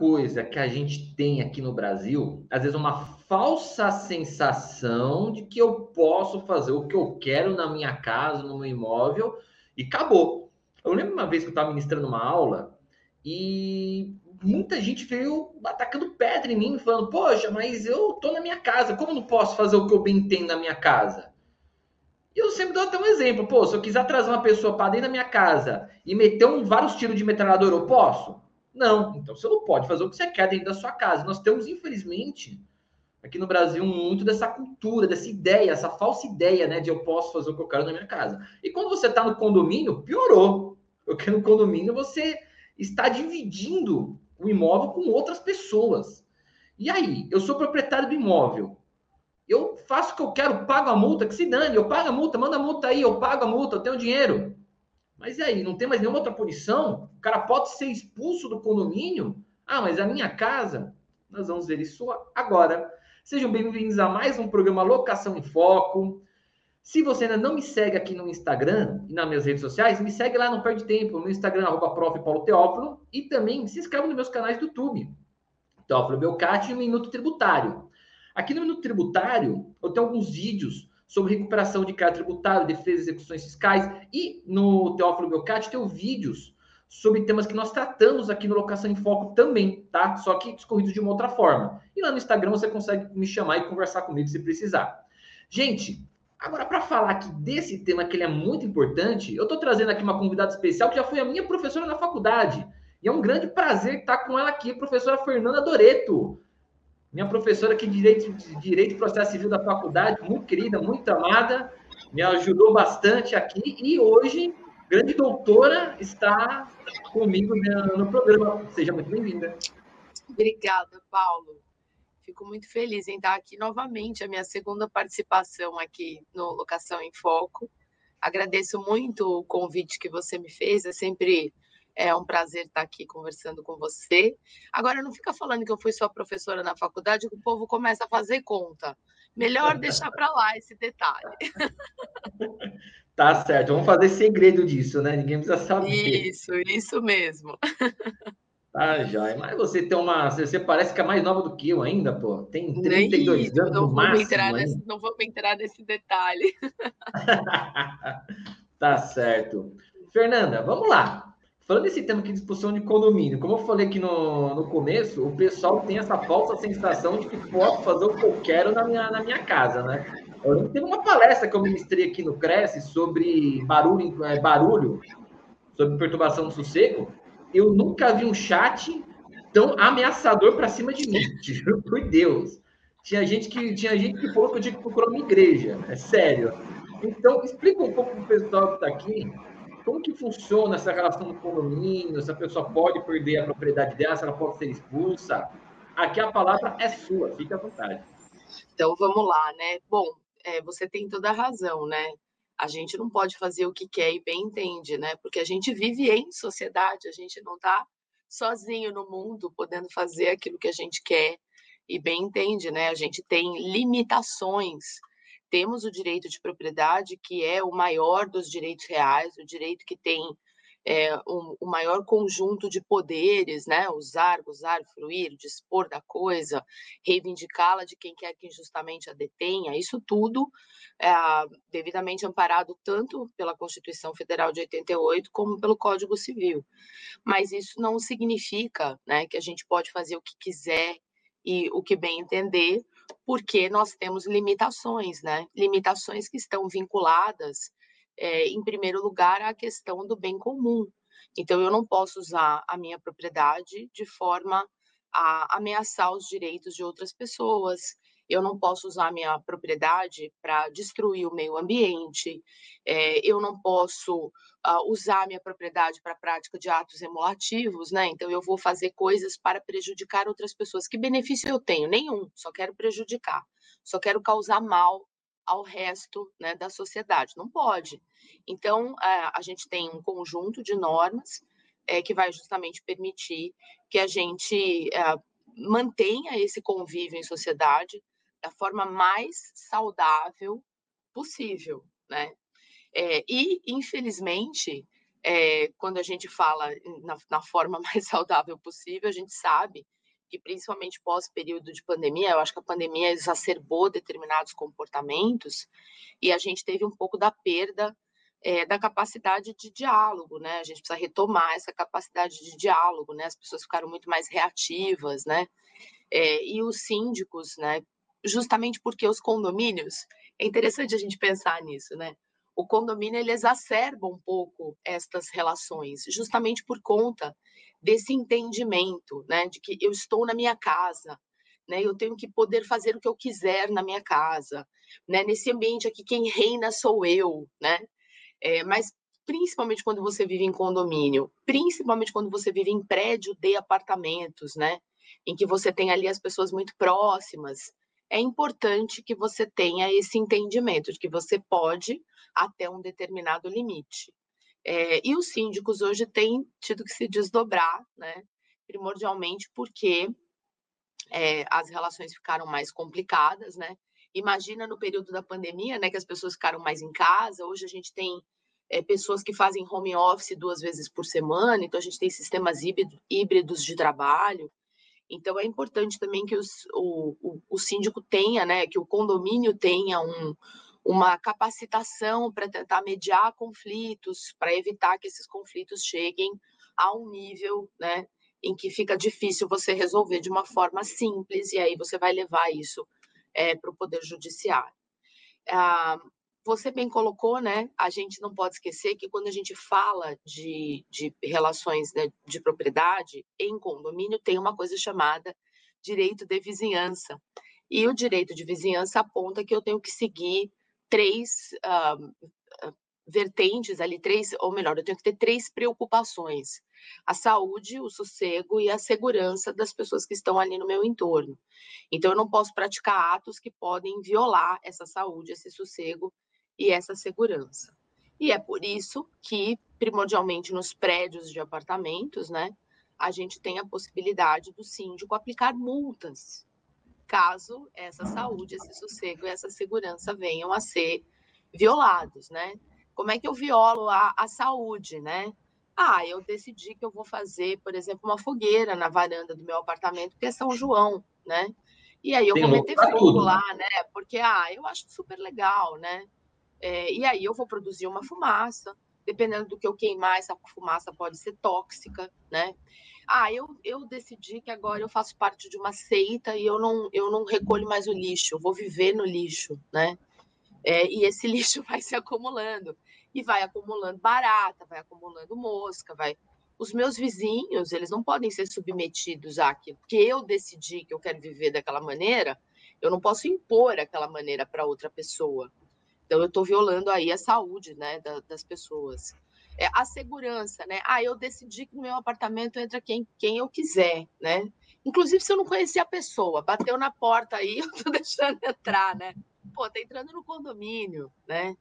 coisa que a gente tem aqui no Brasil, às vezes uma falsa sensação de que eu posso fazer o que eu quero na minha casa, no meu imóvel, e acabou. Eu lembro uma vez que eu estava ministrando uma aula e muita gente veio atacando pedra em mim, falando: Poxa, mas eu tô na minha casa, como não posso fazer o que eu bem entendo na minha casa? E eu sempre dou até um exemplo: Pô, se eu quiser trazer uma pessoa para dentro da minha casa e meter um, vários tiros de metralhadora, eu posso? Não. Então você não pode fazer o que você quer dentro da sua casa. Nós temos, infelizmente, aqui no Brasil, muito dessa cultura, dessa ideia, essa falsa ideia, né, de eu posso fazer o que eu quero na minha casa. E quando você está no condomínio, piorou. Porque no condomínio você está dividindo o imóvel com outras pessoas. E aí, eu sou proprietário do imóvel. Eu faço o que eu quero, pago a multa, que se dane, eu pago a multa, manda a multa aí, eu pago a multa, eu tenho dinheiro. Mas e aí, não tem mais nenhuma outra punição? O cara pode ser expulso do condomínio? Ah, mas a minha casa? Nós vamos ver isso agora. Sejam bem-vindos a mais um programa Locação em Foco. Se você ainda não me segue aqui no Instagram e nas minhas redes sociais, me segue lá, não perde tempo. No Instagram, arroba prof. Paulo Teófilo. E também se inscreva nos meus canais do YouTube. Teófilo Belcati e Minuto Tributário. Aqui no Minuto Tributário, eu tenho alguns vídeos sobre recuperação de crédito tributário, defesa e execuções fiscais. E no Teófilo Belcati, tenho vídeos sobre temas que nós tratamos aqui no Locação em Foco também, tá? Só que discorridos de uma outra forma. E lá no Instagram você consegue me chamar e conversar comigo se precisar. Gente, Agora, para falar aqui desse tema que ele é muito importante, eu estou trazendo aqui uma convidada especial que já foi a minha professora na faculdade. E é um grande prazer estar com ela aqui, professora Fernanda Doreto. Minha professora aqui de Direito, de Direito e Processo Civil da faculdade, muito querida, muito amada, me ajudou bastante aqui. E hoje, grande doutora, está comigo no programa. Seja muito bem-vinda. Obrigada, Paulo. Fico muito feliz em estar aqui novamente, a minha segunda participação aqui no Locação em Foco. Agradeço muito o convite que você me fez, é sempre é um prazer estar aqui conversando com você. Agora, não fica falando que eu fui sua professora na faculdade, que o povo começa a fazer conta. Melhor deixar para lá esse detalhe. Tá certo, vamos fazer segredo disso, né? Ninguém precisa saber. Isso, isso mesmo. Tá, joia. Mas você tem uma. Você parece que é mais nova do que eu ainda, pô. Tem 32 Nem anos não no máximo. Entrar nesse, não vou entrar nesse detalhe. tá certo. Fernanda, vamos lá. Falando desse tema aqui discussão de condomínio, como eu falei aqui no, no começo, o pessoal tem essa falsa sensação de que posso fazer o que eu quero na minha, na minha casa, né? Eu teve uma palestra que eu ministrei aqui no Cresce sobre barulho, é, barulho sobre perturbação do sossego eu nunca vi um chat tão ameaçador para cima de mim, juro por Deus. Tinha gente que tinha gente que falou que eu tinha que procurar uma igreja, é sério. Então, explica um pouco para o pessoal que está aqui como que funciona essa relação do condomínio, se a pessoa pode perder a propriedade dela, se ela pode ser expulsa. Aqui a palavra é sua, fique à vontade. Então, vamos lá, né? Bom, é, você tem toda a razão, né? a gente não pode fazer o que quer e bem entende, né? Porque a gente vive em sociedade, a gente não está sozinho no mundo podendo fazer aquilo que a gente quer e bem entende, né? A gente tem limitações. Temos o direito de propriedade, que é o maior dos direitos reais, o direito que tem é, um, o maior conjunto de poderes, né? Usar, gozar, fruir, dispor da coisa, reivindicá-la de quem quer que injustamente a detenha, isso tudo é devidamente amparado tanto pela Constituição Federal de 88 como pelo Código Civil. Mas isso não significa né, que a gente pode fazer o que quiser e o que bem entender, porque nós temos limitações, né? Limitações que estão vinculadas é, em primeiro lugar, a questão do bem comum. Então, eu não posso usar a minha propriedade de forma a ameaçar os direitos de outras pessoas. Eu não posso usar minha propriedade para destruir o meio ambiente. É, eu não posso uh, usar minha propriedade para a prática de atos emulativos, né? Então, eu vou fazer coisas para prejudicar outras pessoas. Que benefício eu tenho? Nenhum. Só quero prejudicar. Só quero causar mal ao resto né, da sociedade. Não pode. Então, a, gente tem um conjunto de normas é, que vai justamente permitir que a gente é, mantenha esse convívio em sociedade da forma mais saudável possível, né? É, e, infelizmente, é, quando a gente fala na, na forma mais saudável possível, a gente sabe que principalmente pós período de pandemia, eu acho que a pandemia exacerbou determinados comportamentos e a gente teve um pouco da perda é, da capacidade de diálogo, né? A gente precisa retomar essa capacidade de diálogo, né? As pessoas ficaram muito mais reativas, né? E os síndicos, né? Justamente porque os condomínios, é interessante a gente pensar nisso, né? O condomínio ele exacerba um pouco estas relações, justamente por conta desse entendimento, né? De que eu estou na minha casa, né? Eu tenho que poder fazer o que eu quiser na minha casa, né? Nesse ambiente aqui quem reina sou eu, né? É, mas principalmente quando você vive em condomínio, principalmente quando você vive em prédio de apartamentos, né? Em que você tem ali as pessoas muito próximas, é importante que você tenha esse entendimento de que você pode até um determinado limite. É, e os síndicos hoje têm tido que se desdobrar, né? Primordialmente porque é, as relações ficaram mais complicadas, né? Imagina no período da pandemia, né, que as pessoas ficaram mais em casa. Hoje a gente tem é, pessoas que fazem home office duas vezes por semana, então a gente tem sistemas híbridos de trabalho. Então é importante também que os, o, o, o síndico tenha, né, que o condomínio tenha um, uma capacitação para tentar mediar conflitos, para evitar que esses conflitos cheguem a um nível, né, em que fica difícil você resolver de uma forma simples e aí você vai levar isso é, para o Poder Judiciário. Ah, você bem colocou, né? A gente não pode esquecer que quando a gente fala de, de relações né, de propriedade em condomínio, tem uma coisa chamada direito de vizinhança. E o direito de vizinhança aponta que eu tenho que seguir três uh, vertentes ali, três, ou melhor, eu tenho que ter três preocupações: a saúde, o sossego e a segurança das pessoas que estão ali no meu entorno. Então, eu não posso praticar atos que podem violar essa saúde, esse sossego e essa segurança. E é por isso que, primordialmente nos prédios de apartamentos, né, a gente tem a possibilidade do síndico aplicar multas, caso essa saúde, esse sossego e essa segurança venham a ser violados, né? Como é que eu violo a, a saúde, né? Ah, eu decidi que eu vou fazer, por exemplo, uma fogueira na varanda do meu apartamento, que é São João, né? E aí eu Tem vou meter fogo tudo. lá, né? Porque, ah, eu acho super legal, né? É, e aí eu vou produzir uma fumaça, dependendo do que eu queimar, essa fumaça pode ser tóxica, né? Ah, eu, eu decidi que agora eu faço parte de uma seita e eu não, eu não recolho mais o lixo, eu vou viver no lixo, né? É, e esse lixo vai se acumulando e vai acumulando barata, vai acumulando mosca, vai. Os meus vizinhos, eles não podem ser submetidos àquilo, porque eu decidi que eu quero viver daquela maneira, eu não posso impor aquela maneira para outra pessoa. Então, eu estou violando aí a saúde né, da, das pessoas. É, a segurança, né? Ah, eu decidi que no meu apartamento entra quem, quem eu quiser, né? Inclusive, se eu não conhecia a pessoa, bateu na porta aí, eu estou deixando entrar, né? Pô, tá entrando no condomínio, né?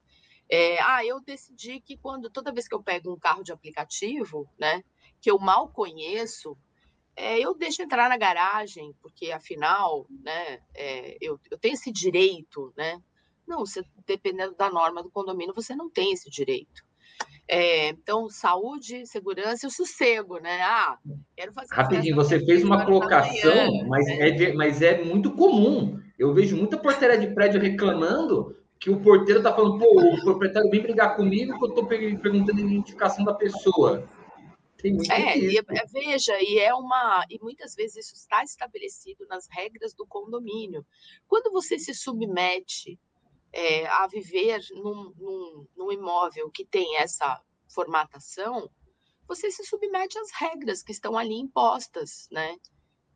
É, ah, eu decidi que quando toda vez que eu pego um carro de aplicativo, né, que eu mal conheço, é, eu deixo entrar na garagem, porque afinal, né, é, eu, eu tenho esse direito, né? Não, você, dependendo da norma do condomínio, você não tem esse direito. É, então, saúde, segurança e o sossego, né? Ah, quero fazer. Rapidinho, você fez uma colocação, manhã, mas, né? é, mas é muito comum. Eu vejo muita porteira de prédio reclamando que o porteiro está falando, pô, o proprietário vem brigar comigo que eu estou perguntando a identificação da pessoa. é, e, é, veja, e é uma. E muitas vezes isso está estabelecido nas regras do condomínio. Quando você se submete é, a viver num, num, num imóvel que tem essa formatação, você se submete às regras que estão ali impostas, né?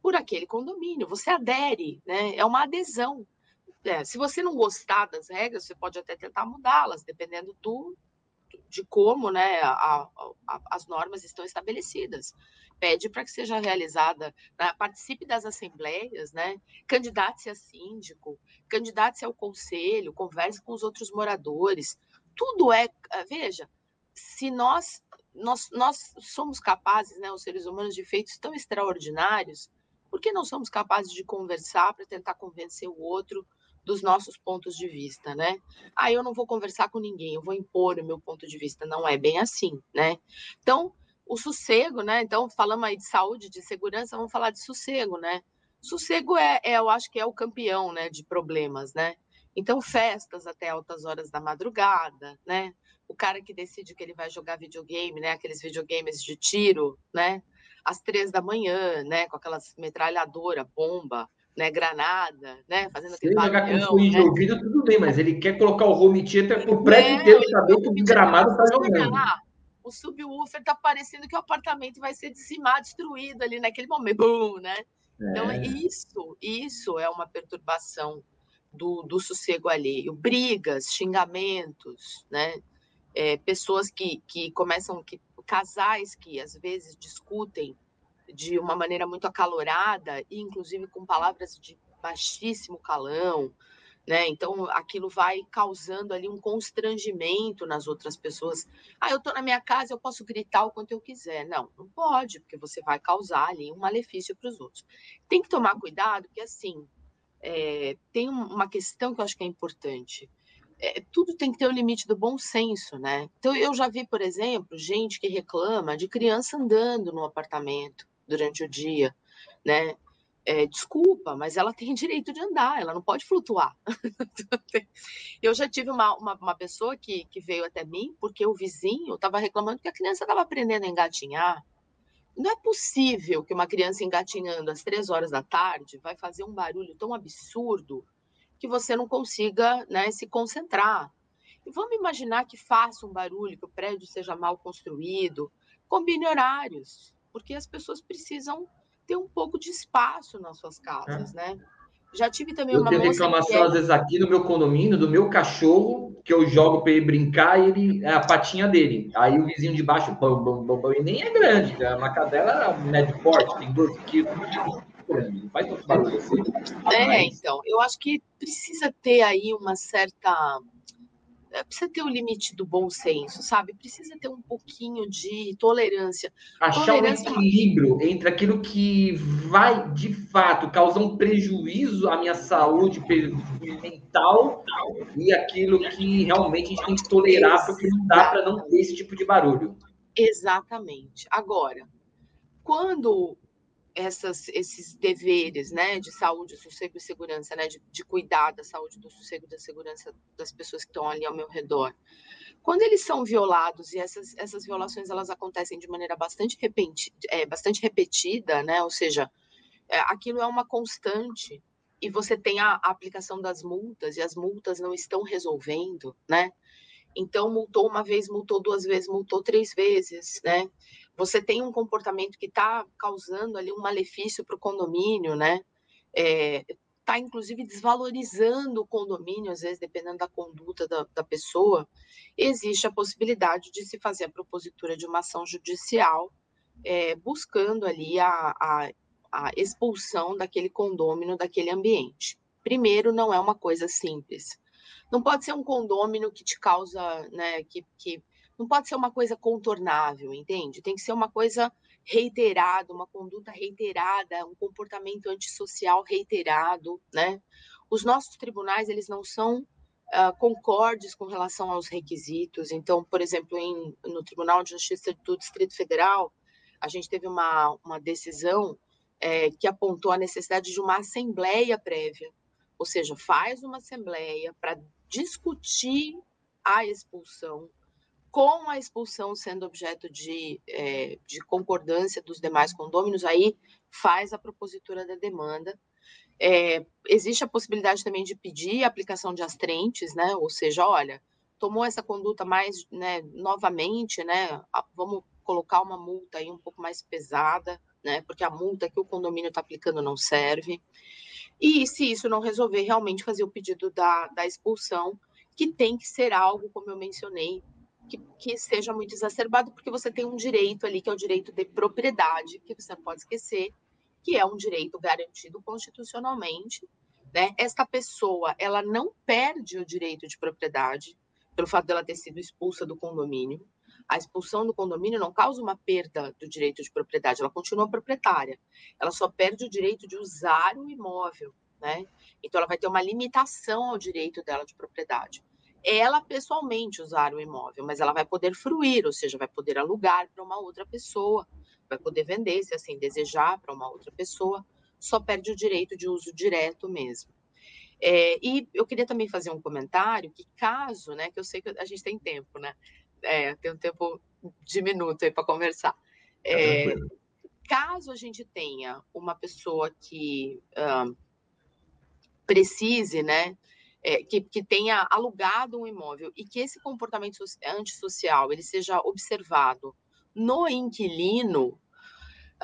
Por aquele condomínio, você adere, né? É uma adesão. É, se você não gostar das regras, você pode até tentar mudá-las, dependendo do, de como né, a, a, as normas estão estabelecidas pede para que seja realizada, né, participe das assembleias, né, candidate-se a síndico, candidate-se ao conselho, converse com os outros moradores. Tudo é, eh, veja, se nós nós, nós somos capazes, né, os seres humanos, de feitos tão extraordinários, por que não somos capazes de conversar para tentar convencer o outro dos nossos pontos de vista, né? Ah, eu não vou conversar com ninguém, eu vou impor o meu ponto de vista. Não é bem assim, né? Então, o sossego, né? Então, falamos aí de saúde, de segurança, vamos falar de sossego, né? Sossego é, é eu acho que é o campeão, né, de problemas, né? Então, festas até altas horas da madrugada, né? O cara que decide que ele vai jogar videogame, né? Aqueles videogames de tiro, né? Às três da manhã, né? Com aquelas metralhadora, bomba, né, granada, né, fazendo aquele Se jogar com fone né? de ouvido, tudo bem, mas ele quer colocar o home theater pro prédio é, inteiro saber que o gramado tá jogando. O subwoofer tá parecendo que o apartamento vai ser dizimado, destruído ali naquele momento, Bum, né? Então, é. Então, isso, isso é uma perturbação do, do sossego alheio. Brigas, xingamentos, né? É, pessoas que, que começam, que, casais que às vezes discutem de uma maneira muito acalorada, e inclusive com palavras de baixíssimo calão, né? Então aquilo vai causando ali um constrangimento nas outras pessoas. Ah, eu estou na minha casa, eu posso gritar o quanto eu quiser. Não, não pode, porque você vai causar ali um malefício para os outros. Tem que tomar cuidado, porque assim é, tem uma questão que eu acho que é importante. É, tudo tem que ter o limite do bom senso, né? Então eu já vi, por exemplo, gente que reclama de criança andando no apartamento durante o dia, né? É, desculpa, mas ela tem direito de andar, ela não pode flutuar. eu já tive uma, uma, uma, pessoa que, que veio até mim porque o vizinho estava reclamando que a criança estava aprendendo a engatinhar. Não é possível que uma criança engatinhando às três horas da tarde vai fazer um barulho tão absurdo que você não consiga né, se concentrar. E vamos imaginar que faça um barulho, que o prédio seja mal construído, combine horários porque as pessoas precisam ter um pouco de espaço nas suas casas, é. né? Já tive também eu uma tenho reclamação, é... às vezes, aqui no meu condomínio, do meu cachorro, que eu jogo para ele brincar e ele, é a patinha dele. Aí o vizinho de baixo, bam, e nem é grande, é uma cadela médio porte, tem 12 quilos. Não faz tanto barulho assim. É, então, eu acho que precisa ter aí uma certa é, precisa ter o limite do bom senso, sabe? Precisa ter um pouquinho de tolerância. Achar tolerância... um equilíbrio entre aquilo que vai, de fato, causar um prejuízo à minha saúde mental e aquilo que realmente a gente tem que tolerar, porque não dá para não ter esse tipo de barulho. Exatamente. Agora, quando essas, esses deveres né, de saúde, sossego e segurança, né, de, de cuidar da saúde, do sossego e da segurança das pessoas que estão ali ao meu redor. Quando eles são violados, e essas, essas violações elas acontecem de maneira bastante, repenti, é, bastante repetida, né, ou seja, é, aquilo é uma constante, e você tem a, a aplicação das multas, e as multas não estão resolvendo, né? Então, multou uma vez, multou duas vezes, multou três vezes, né? Você tem um comportamento que está causando ali um malefício para o condomínio, né? Está, é, inclusive, desvalorizando o condomínio, às vezes, dependendo da conduta da, da, pessoa, existe a possibilidade de se fazer a propositura de uma ação judicial, é, buscando ali a, a, a expulsão daquele condômino, daquele ambiente. Primeiro, não é uma coisa simples. Não pode ser um condômino que te causa, né, que, que não pode ser uma coisa contornável, entende? Tem que ser uma coisa reiterada, uma conduta reiterada, um comportamento antissocial reiterado, né? Os nossos tribunais, eles não são uh, concordes com relação aos requisitos. Então, por exemplo, em, no Tribunal de Justiça do Distrito Federal, a gente teve uma, uma decisão é, que apontou a necessidade de uma assembleia prévia, ou seja, faz uma assembleia para discutir a expulsão com a expulsão sendo objeto de, é, de concordância dos demais condôminos, aí faz a propositura da demanda. É, existe a possibilidade também de pedir a aplicação de astrentes, né? Ou seja, olha, tomou essa conduta mais, né, novamente, né? Vamos colocar uma multa aí um pouco mais pesada, né? Porque a multa que o condomínio está aplicando não serve. E se isso não resolver, realmente fazer o pedido da, da expulsão, que tem que ser algo, como eu mencionei, que, que seja muito exacerbado, porque você tem um direito ali, que é o direito de propriedade, que você não pode esquecer, que é um direito garantido constitucionalmente. Né? Esta pessoa, ela não perde o direito de propriedade pelo fato dela ter sido expulsa do condomínio. A expulsão do condomínio não causa uma perda do direito de propriedade, ela continua proprietária. Ela só perde o direito de usar o imóvel, né? Então ela vai ter uma limitação ao direito dela de propriedade. Ela pessoalmente usar o imóvel, mas ela vai poder fruir, ou seja, vai poder alugar para uma outra pessoa, vai poder vender, se assim desejar, para uma outra pessoa, só perde o direito de uso direto mesmo. É, e eu queria também fazer um comentário que caso, né, que eu sei que a gente tem tempo, né, é, tem um tempo de minuto aí para conversar. É, caso a gente tenha uma pessoa que precise, né, é, que, que tenha alugado um imóvel e que esse comportamento antissocial ele seja observado no inquilino,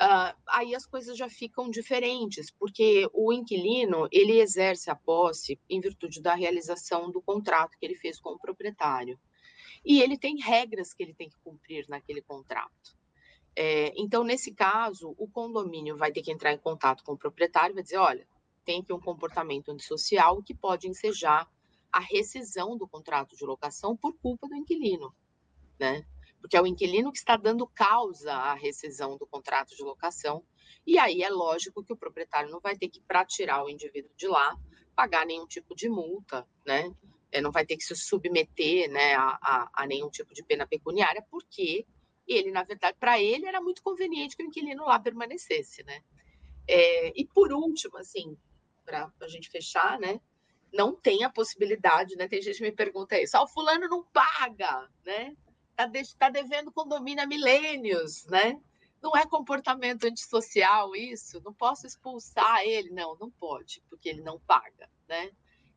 Uh, aí as coisas já ficam diferentes, porque o inquilino ele exerce a posse em virtude da realização do contrato que ele fez com o proprietário. E ele tem regras que ele tem que cumprir naquele contrato. É, então, nesse caso, o condomínio vai ter que entrar em contato com o proprietário e vai dizer: olha, tem aqui um comportamento antissocial que pode ensejar a rescisão do contrato de locação por culpa do inquilino, né? porque é o inquilino que está dando causa à rescisão do contrato de locação. E aí é lógico que o proprietário não vai ter que, para tirar o indivíduo de lá, pagar nenhum tipo de multa, né? É, não vai ter que se submeter né, a, a, a nenhum tipo de pena pecuniária, porque ele, na verdade, para ele era muito conveniente que o inquilino lá permanecesse, né? É, e por último, assim, para a gente fechar, né? Não tem a possibilidade, né? Tem gente que me pergunta isso, ah, o fulano não paga, né? está tá devendo condomínio há milênios, né? Não é comportamento antissocial isso? Não posso expulsar ele? Não, não pode, porque ele não paga, né?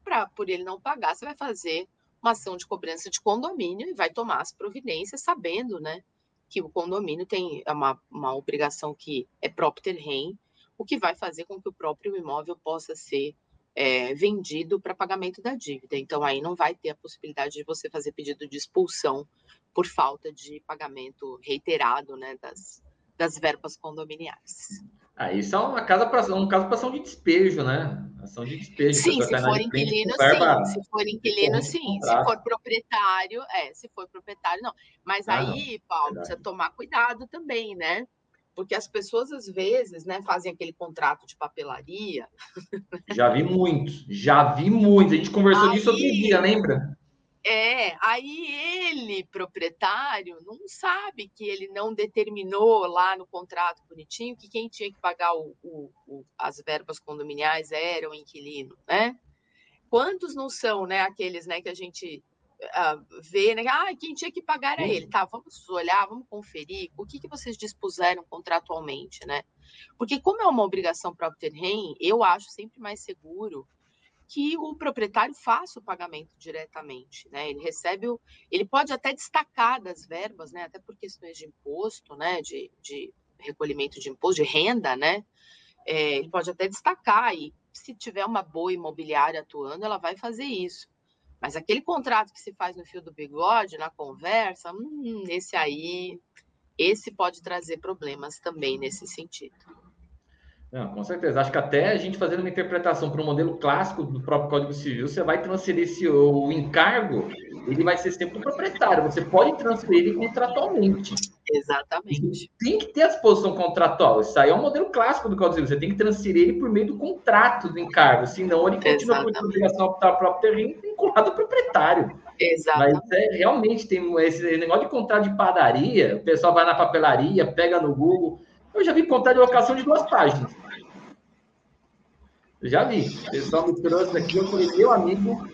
Pra, por ele não pagar, você vai fazer uma ação de cobrança de condomínio e vai tomar as providências sabendo, né? Que o condomínio tem uma, uma obrigação que é próprio rem, o que vai fazer com que o próprio imóvel possa ser é, vendido para pagamento da dívida. Então, aí não vai ter a possibilidade de você fazer pedido de expulsão por falta de pagamento reiterado né, das, das verbas condominiais. Ah, isso é uma casa pra, um caso para ação de despejo, né? Ação de despejo. Sim, se for inquilino, sim. Se for inquilino, sim. Se for proprietário, é. Se for proprietário, não. Mas ah, aí, não. Paulo, Verdade. precisa tomar cuidado também, né? Porque as pessoas, às vezes, né, fazem aquele contrato de papelaria. Já vi muitos, já vi muitos. A gente conversou aí, disso outro dia, lembra? É, aí ele, proprietário, não sabe que ele não determinou lá no contrato bonitinho que quem tinha que pagar o, o, o, as verbas condominiais era o inquilino, né? Quantos não são, né, aqueles, né, que a gente uh, vê, né, ah, quem tinha que pagar era ele, tá, vamos olhar, vamos conferir, o que, que vocês dispuseram contratualmente, né? Porque como é uma obrigação para obter REM, eu acho sempre mais seguro que o proprietário faça o pagamento diretamente, né? Ele recebe o, ele pode até destacar das verbas, né? Até por questões de imposto, né? De, de recolhimento de imposto, de renda, né? É, ele pode até destacar e se tiver uma boa imobiliária atuando, ela vai fazer isso. Mas aquele contrato que se faz no fio do bigode, na conversa, hum, esse aí, esse pode trazer problemas também nesse sentido. Não, com certeza. Acho que até a gente fazendo uma interpretação para o modelo clássico do próprio Código Civil, você vai transferir esse, o encargo, ele vai ser sempre o proprietário. Você pode transferir ele contratualmente. Exatamente. Tem que ter a disposição contratual. Isso aí é um modelo clássico do Código Civil. Você tem que transferir ele por meio do contrato do encargo, senão ele continua Exatamente. com a obrigação optar o próprio terreno vinculado ao proprietário. Exatamente. Mas é, realmente tem esse negócio de contrato de padaria, o pessoal vai na papelaria, pega no Google. Eu já vi contrato de locação de duas páginas. Já vi. O pessoal me trouxe aqui, eu falei, meu amigo.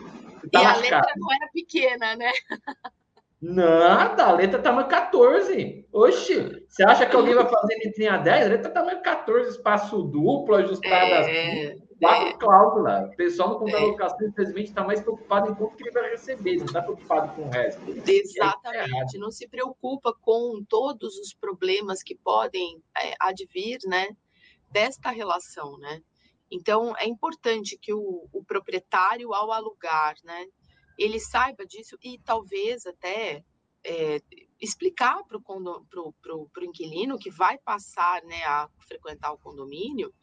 Tá e a letra não era pequena, né? Nada, a letra tamanho 14. Oxi, você acha que alguém vai fazer letrinha 10? A letra tamanho 14, espaço duplo, ajustada é, assim. Quatro é. cláusulas. O pessoal no contrato é. locação, infelizmente, está mais preocupado em quanto que ele vai receber, não está preocupado com o resto. Exatamente, não se preocupa com todos os problemas que podem é, advir, né, desta relação, né? Então, é importante que o, o proprietário, ao alugar, né, ele saiba disso e talvez até é, explicar para o inquilino que vai passar né, a frequentar o condomínio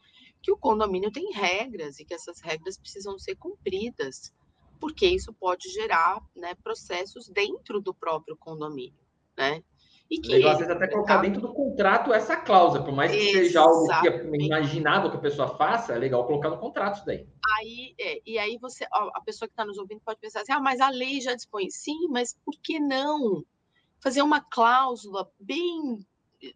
que o condomínio tem regras e que essas regras precisam ser cumpridas, porque isso pode gerar né, processos dentro do próprio condomínio, né? E que Legal, às vezes até colocar dentro do contrato essa cláusula, por mais que Exatamente. seja algo que é imaginado que a pessoa faça, é legal colocar no contrato isso daí. Aí, é, e aí você, ó, a pessoa que está nos ouvindo pode pensar assim, ah, mas a lei já dispõe. Sim, mas por que não fazer uma cláusula bem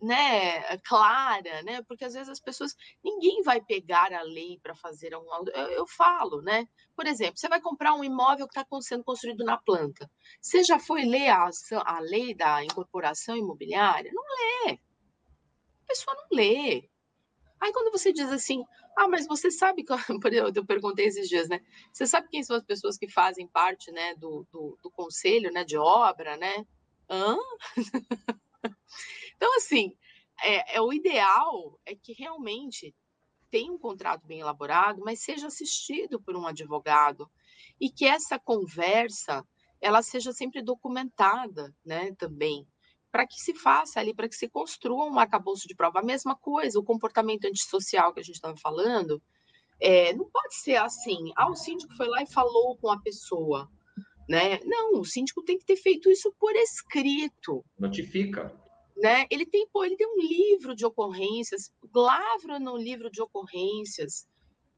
né, clara, né? Porque às vezes as pessoas, ninguém vai pegar a lei para fazer um. Eu, eu, falo, né? Por exemplo, você vai comprar um imóvel que está sendo construído na planta. Você já foi ler a, a lei da incorporação imobiliária? Não lê. A pessoa não lê. Aí quando você diz assim, ah, mas você sabe que eu perguntei esses dias, né? Você sabe quem são as pessoas que fazem parte, né, do, do, do conselho, né, de obra, né? Hã? Então, assim, é, é, o ideal é que realmente tenha um contrato bem elaborado, mas seja assistido por um advogado e que essa conversa ela seja sempre documentada, né, também, para que se faça ali, para que se construa um arcabouço de prova. A mesma coisa, o comportamento antissocial que a gente estava falando, é, não pode ser assim, ah, o síndico foi lá e falou com a pessoa, né? Não, o síndico tem que ter feito isso por escrito. Notifica né? Ele tem, pô, ele tem um livro de ocorrências, lavra no livro de ocorrências,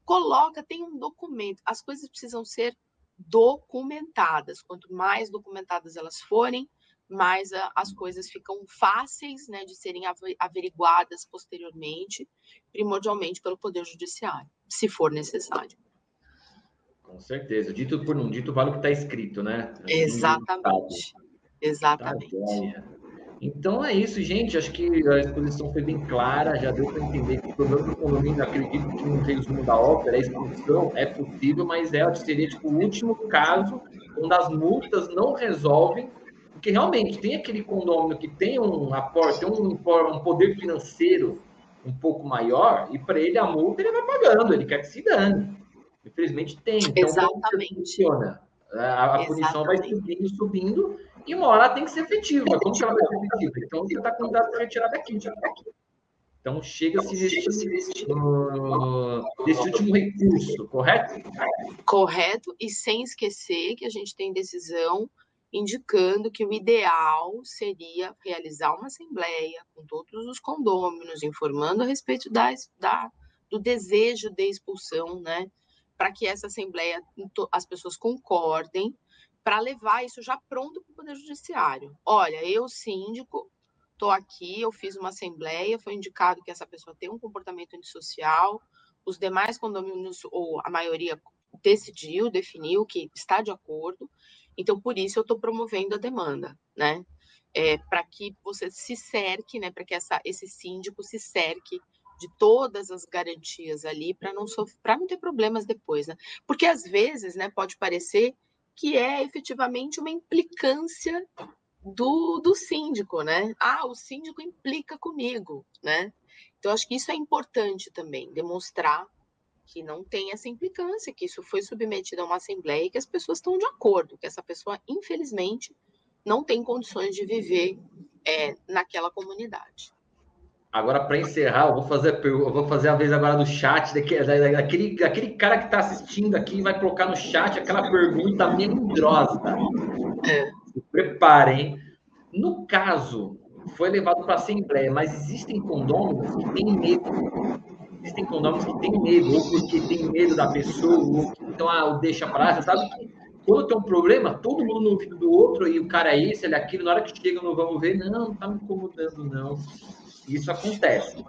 coloca, tem um documento. As coisas precisam ser documentadas. Quanto mais documentadas elas forem, mais a, as coisas ficam fáceis, né, de serem averiguadas posteriormente, primordialmente pelo poder judiciário, se for necessário. Com certeza. Dito por não dito, vale o que está escrito, né? Exatamente. Exatamente. Tá então é isso, gente. Acho que a exposição foi bem clara, já deu para entender que o problema do condomínio, acredito que um resumo da ópera, a expulsão é possível, mas é, seria tipo, o último caso onde as multas não resolvem, porque realmente tem aquele condomínio que tem um aporte, tem um, um poder financeiro um pouco maior, e para ele a multa ele vai pagando, ele quer que se dane. Infelizmente tem. Então, Exatamente. funciona? A, a punição vai subindo, subindo, e uma hora tem que ser efetiva. Como que ela vai ser efetiva? Então você está com dados para retirar daqui. Então chega-se nesse, nesse último recurso, correto? Correto, e sem esquecer que a gente tem decisão indicando que o ideal seria realizar uma assembleia com todos os condôminos, informando a respeito da, da do desejo de expulsão, né? Para que essa assembleia as pessoas concordem para levar isso já pronto para o Poder Judiciário. Olha, eu, síndico, estou aqui, eu fiz uma assembleia, foi indicado que essa pessoa tem um comportamento antissocial, os demais condomínios, ou a maioria, decidiu, definiu que está de acordo, então por isso eu estou promovendo a demanda, né? É, para que você se cerque, né? Para que essa, esse síndico se cerque de todas as garantias ali para não para não ter problemas depois, né? Porque às vezes, né, pode parecer que é efetivamente uma implicância do, do síndico, né? Ah, o síndico implica comigo, né? Então, acho que isso é importante também, demonstrar que não tem essa implicância, que isso foi submetido a uma assembleia e que as pessoas estão de acordo, que essa pessoa, infelizmente, não tem condições de viver é, naquela comunidade. Agora, para encerrar, eu vou fazer, eu vou fazer a vez agora do chat, daquele, daquele, daquele cara que está assistindo aqui, vai colocar no chat aquela pergunta melindrosa. É. Se preparem. No caso, foi levado para a Assembleia, mas existem condôminos que têm medo. Existem condôminos que têm medo, ou porque tem medo da pessoa, ou então ah, deixa para lá. Você sabe que quando tem um problema, todo mundo no ouvido do outro, e o cara é esse, ele é aquilo, na hora que chega no vamos ver, não, não tá me incomodando, não isso acontece.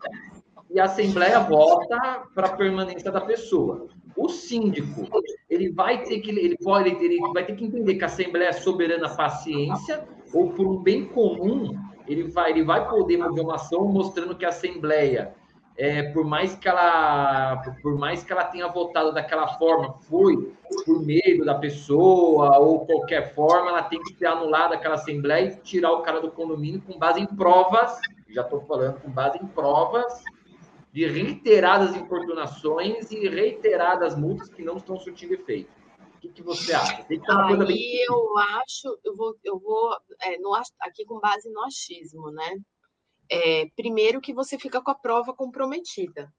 E a Assembleia vota para a permanência da pessoa. O síndico, ele vai ter que ele pode ele vai ter que entender que a Assembleia é soberana paciência ou por um bem comum, ele vai ele vai poder mover uma ação mostrando que a Assembleia é, por mais que ela por mais que ela tenha votado daquela forma, foi por medo da pessoa ou qualquer forma, ela tem que ser anulada aquela assembleia e tirar o cara do condomínio com base em provas já estou falando com base em provas de reiteradas importunações e reiteradas multas que não estão surtindo efeito. O que, você acha? Tem que bem... eu acho, eu vou, eu vou é, no, aqui com base no achismo, né? É, primeiro que você fica com a prova comprometida.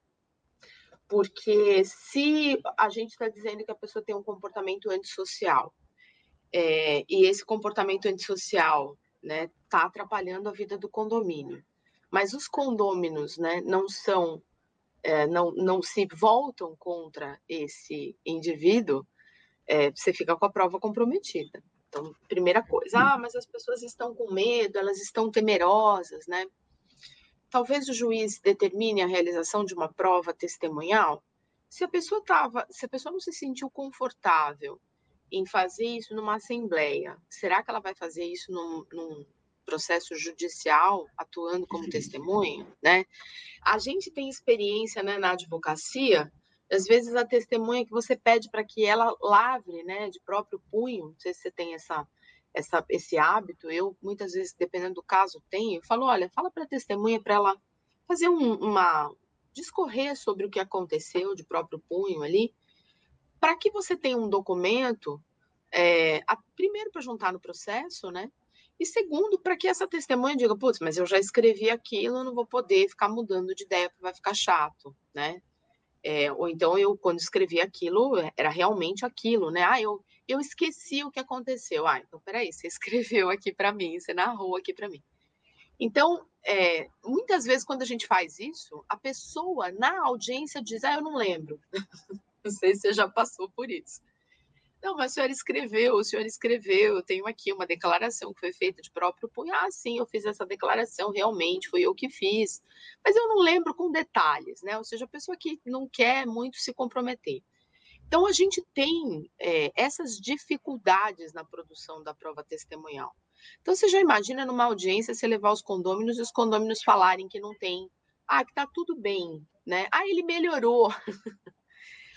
Porque se a gente está dizendo que a pessoa tem um comportamento antissocial, é, e esse comportamento antissocial né, está atrapalhando a vida do condomínio. Mas os condôminos né, não são, é, não, não se voltam contra esse indivíduo, é, você fica com a prova comprometida. Então, primeira coisa, ah, mas as pessoas estão com medo, elas estão temerosas, né? Talvez o juiz determine a realização de uma prova testemunhal se a pessoa tava, se a pessoa não se sentiu confortável em fazer isso numa assembleia, será que ela vai fazer isso num, num processo judicial, atuando como testemunha, né? A gente tem experiência né, na advocacia, às vezes a testemunha que você pede para que ela lavre, né, de próprio punho, não sei se você tem essa, essa, esse hábito, eu muitas vezes, dependendo do caso, tenho, eu falo, olha, fala para a testemunha para ela fazer um, uma, discorrer sobre o que aconteceu de próprio punho ali, para que você tenha um documento, é, a, primeiro para juntar no processo, né? E segundo, para que essa testemunha diga, putz, mas eu já escrevi aquilo, eu não vou poder ficar mudando de ideia, porque vai ficar chato, né? É, ou então eu, quando escrevi aquilo, era realmente aquilo, né? Ah, eu, eu esqueci o que aconteceu. Ah, então peraí, você escreveu aqui para mim, você narrou aqui para mim. Então, é, muitas vezes, quando a gente faz isso, a pessoa na audiência diz: Ah, eu não lembro. não sei se você já passou por isso. Não, mas o senhor escreveu, o senhor escreveu, eu tenho aqui uma declaração que foi feita de próprio punho. Ah, sim, eu fiz essa declaração, realmente, foi eu que fiz. Mas eu não lembro com detalhes, né? Ou seja, a pessoa que não quer muito se comprometer. Então, a gente tem é, essas dificuldades na produção da prova testemunhal. Então, você já imagina numa audiência você levar os condôminos e os condôminos falarem que não tem, ah, que tá tudo bem, né? Ah, ele melhorou.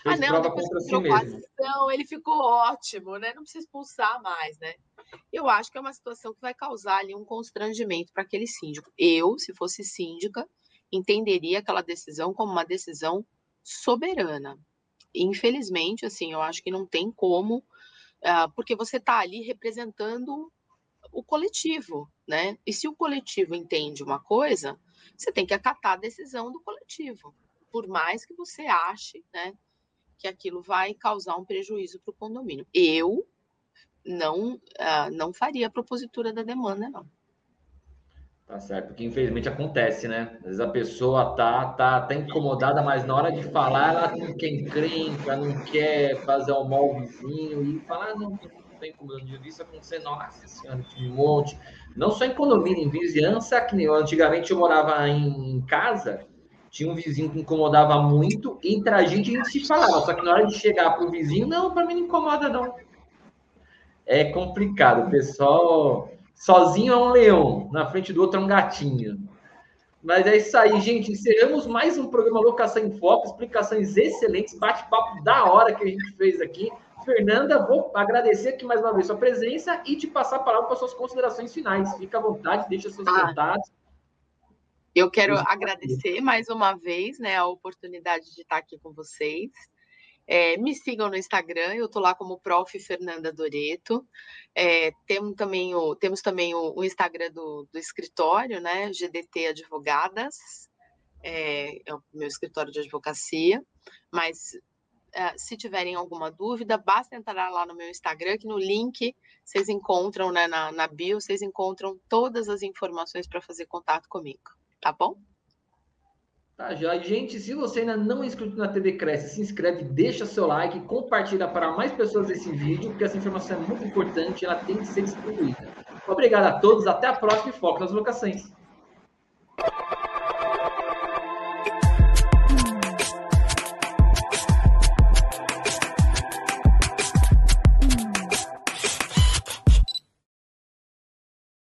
ah, não, depois que trocou a ação, ele ficou ótimo, né? Não precisa expulsar mais, né? Eu acho que é uma situação que vai causar ali um constrangimento para aquele síndico. Eu, se fosse síndica, entenderia aquela decisão como uma decisão soberana. Infelizmente, assim, eu acho que não tem como, uh, porque você está ali representando o coletivo, né? E se o coletivo entende uma coisa, você tem que acatar a decisão do coletivo, por mais que você ache, né, que aquilo vai causar um prejuízo para o condomínio. Eu não uh, não faria a propositura da demanda, não. Tá certo, porque infelizmente acontece, né? Às vezes a pessoa tá, tá, tá incomodada, mas na hora de falar ela não quer encrenca, não quer fazer o mal vizinho e falar, ah, não, tem como eu digo isso acontecer, nossa senhora, que monte. Não só em condomínio, em vizinhança, que nem eu, antigamente eu morava em casa, tinha um vizinho que incomodava muito, entre a gente a gente se falava, só que na hora de chegar para o vizinho, não, para mim não incomoda não. É complicado, o pessoal sozinho é um leão, na frente do outro é um gatinho. Mas é isso aí, gente. Encerramos mais um programa Locação em Foco, explicações excelentes, bate-papo da hora que a gente fez aqui. Fernanda, vou agradecer aqui mais uma vez sua presença e te passar a palavra para suas considerações finais. Fica à vontade, deixa seus ah, contatos. Eu quero agradecer mais uma vez né, a oportunidade de estar aqui com vocês. É, me sigam no Instagram, eu estou lá como Prof. Fernanda Doreto. É, temos também o, temos também o, o Instagram do, do, escritório, né? GDT Advogadas, é, é o meu escritório de advocacia. Mas Uh, se tiverem alguma dúvida, basta entrar lá no meu Instagram, que no link vocês encontram, né, na, na bio, vocês encontram todas as informações para fazer contato comigo, tá bom? Tá, já. Gente, se você ainda não é inscrito na TV Cresce, se inscreve, deixa seu like, compartilha para mais pessoas esse vídeo, porque essa informação é muito importante e ela tem que ser distribuída. Obrigado a todos, até a próxima e foco nas locações.